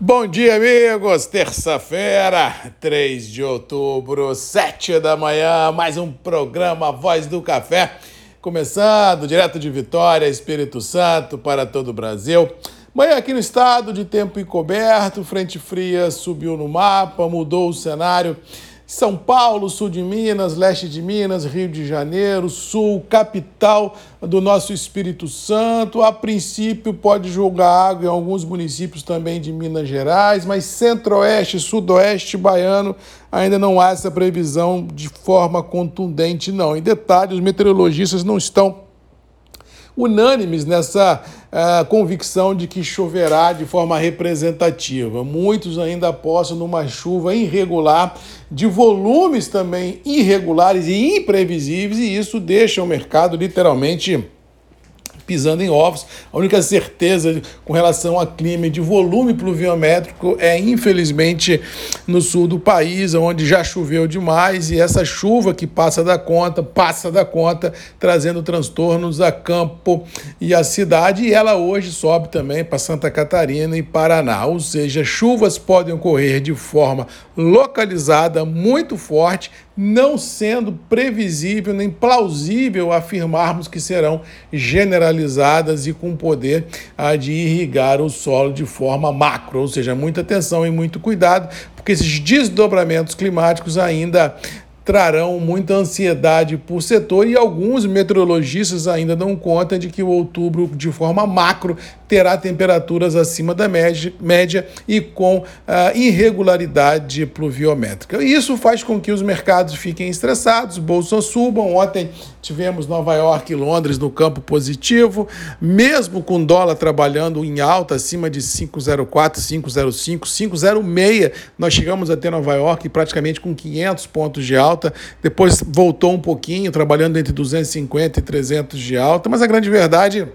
Bom dia, amigos! Terça-feira, 3 de outubro, 7 da manhã, mais um programa Voz do Café, começando direto de Vitória, Espírito Santo, para todo o Brasil. Manhã aqui no estado, de tempo encoberto, frente fria subiu no mapa, mudou o cenário. São Paulo, sul de Minas, leste de Minas, Rio de Janeiro, sul, capital do nosso Espírito Santo. A princípio, pode jogar água em alguns municípios também de Minas Gerais, mas centro-oeste, sudoeste baiano ainda não há essa previsão de forma contundente, não. Em detalhe, os meteorologistas não estão unânimes nessa uh, convicção de que choverá de forma representativa. Muitos ainda apostam numa chuva irregular, de volumes também irregulares e imprevisíveis, e isso deixa o mercado literalmente pisando em ovos. A única certeza com relação a clima de volume pluviométrico é, infelizmente, no sul do país, onde já choveu demais e essa chuva que passa da conta, passa da conta, trazendo transtornos a campo e a cidade. E ela hoje sobe também para Santa Catarina e Paraná. Ou seja, chuvas podem ocorrer de forma localizada, muito forte, não sendo previsível nem plausível afirmarmos que serão generalizadas e com poder ah, de irrigar o solo de forma macro, ou seja, muita atenção e muito cuidado, porque esses desdobramentos climáticos ainda trarão muita ansiedade por setor e alguns meteorologistas ainda dão conta de que o outubro, de forma macro, terá temperaturas acima da média, média e com uh, irregularidade pluviométrica. Isso faz com que os mercados fiquem estressados, bolsas subam. Ontem tivemos Nova York e Londres no campo positivo, mesmo com dólar trabalhando em alta, acima de 5,04, 5,05, 5,06, nós chegamos a ter Nova York praticamente com 500 pontos de alta alta, depois voltou um pouquinho, trabalhando entre 250 e 300 de alta, mas a grande verdade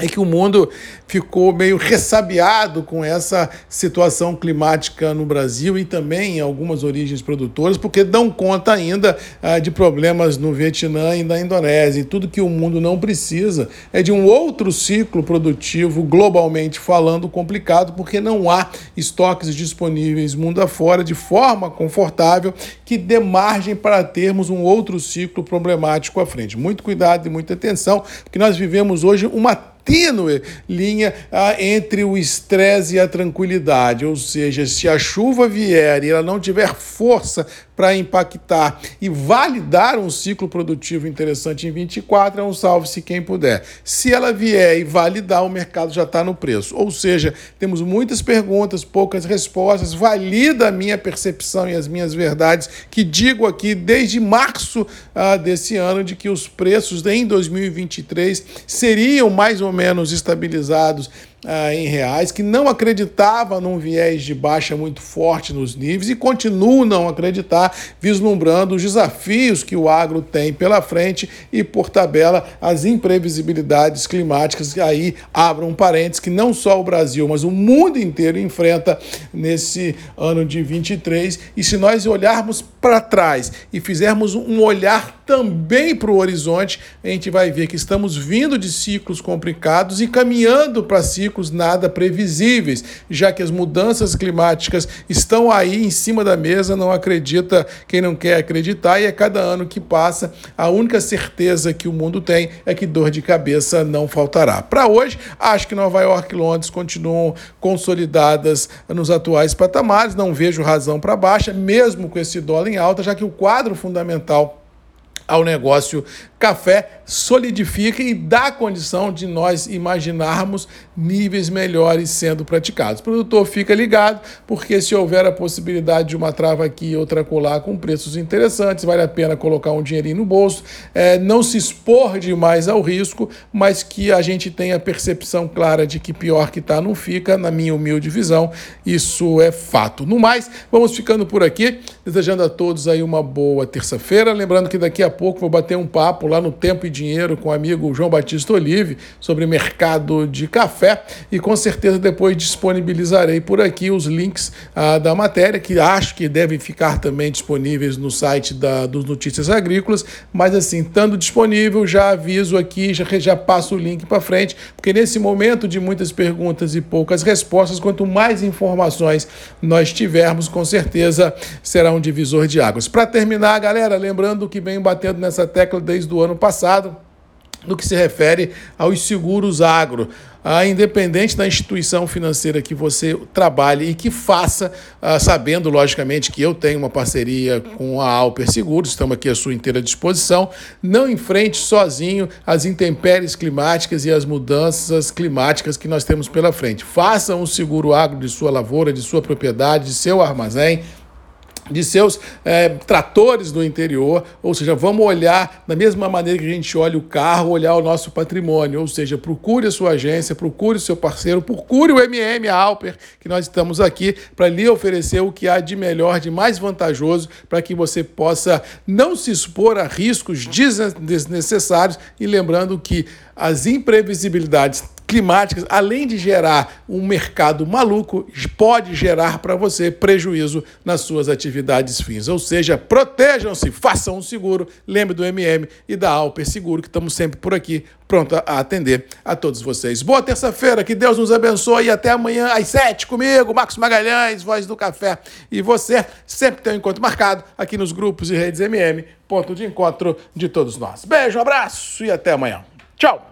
é que o mundo ficou meio ressabiado com essa situação climática no Brasil e também em algumas origens produtoras, porque dão conta ainda ah, de problemas no Vietnã e na Indonésia. E tudo que o mundo não precisa é de um outro ciclo produtivo, globalmente falando, complicado, porque não há estoques disponíveis mundo afora de forma confortável que dê margem para termos um outro ciclo problemático à frente. Muito cuidado e muita atenção, porque nós vivemos hoje uma tênue linha ah, entre o estresse e a tranquilidade. Ou seja, se a chuva vier e ela não tiver força para impactar e validar um ciclo produtivo interessante em 24, é um salve-se quem puder. Se ela vier e validar, o mercado já está no preço. Ou seja, temos muitas perguntas, poucas respostas. Valida a minha percepção e as minhas verdades, que digo aqui desde março ah, desse ano, de que os preços em 2023 seriam mais ou menos estabilizados ah, em reais, que não acreditava num viés de baixa muito forte nos níveis e continuam não acreditar, vislumbrando os desafios que o agro tem pela frente e, por tabela, as imprevisibilidades climáticas. Aí abram um parênteses que não só o Brasil, mas o mundo inteiro enfrenta nesse ano de 23. E se nós olharmos para trás e fizermos um olhar também para o horizonte, a gente vai ver que estamos vindo de ciclos complicados e caminhando para ciclos nada previsíveis, já que as mudanças climáticas estão aí em cima da mesa, não acredita quem não quer acreditar, e a cada ano que passa, a única certeza que o mundo tem é que dor de cabeça não faltará. Para hoje, acho que Nova York e Londres continuam consolidadas nos atuais patamares, não vejo razão para baixa, mesmo com esse dólar em alta, já que o quadro fundamental ao negócio café solidifica e dá condição de nós imaginarmos níveis melhores sendo praticados. O produtor fica ligado, porque se houver a possibilidade de uma trava aqui e outra colar com preços interessantes, vale a pena colocar um dinheirinho no bolso, é, não se expor demais ao risco, mas que a gente tenha percepção clara de que pior que está não fica, na minha humilde visão, isso é fato. No mais, vamos ficando por aqui, desejando a todos aí uma boa terça-feira, lembrando que daqui a pouco vou bater um papo lá no Tempo e Dinheiro com o amigo João Batista Olive sobre mercado de café e com certeza depois disponibilizarei por aqui os links ah, da matéria que acho que devem ficar também disponíveis no site da, dos Notícias Agrícolas, mas assim, estando disponível, já aviso aqui, já, já passo o link para frente, porque nesse momento de muitas perguntas e poucas respostas, quanto mais informações nós tivermos, com certeza será um divisor de águas. Para terminar, galera, lembrando que venho batendo nessa tecla desde o ano passado, no que se refere aos seguros agro. Ah, independente da instituição financeira que você trabalhe e que faça, ah, sabendo, logicamente, que eu tenho uma parceria com a Alper Seguros, estamos aqui à sua inteira disposição, não enfrente sozinho as intempéries climáticas e as mudanças climáticas que nós temos pela frente. Faça um seguro agro de sua lavoura, de sua propriedade, de seu armazém, de seus é, tratores do interior, ou seja, vamos olhar da mesma maneira que a gente olha o carro, olhar o nosso patrimônio, ou seja, procure a sua agência, procure o seu parceiro, procure o MM, a Alper, que nós estamos aqui para lhe oferecer o que há de melhor, de mais vantajoso, para que você possa não se expor a riscos desnecessários. E lembrando que as imprevisibilidades climáticas, além de gerar um mercado maluco, pode gerar para você prejuízo nas suas atividades fins. Ou seja, protejam-se, façam um seguro, lembre do MM e da Alper Seguro, que estamos sempre por aqui, pronto a atender a todos vocês. Boa terça-feira, que Deus nos abençoe e até amanhã às sete comigo, Marcos Magalhães, Voz do Café. E você sempre tem um encontro marcado aqui nos grupos e redes MM, ponto de encontro de todos nós. Beijo, abraço e até amanhã. Tchau!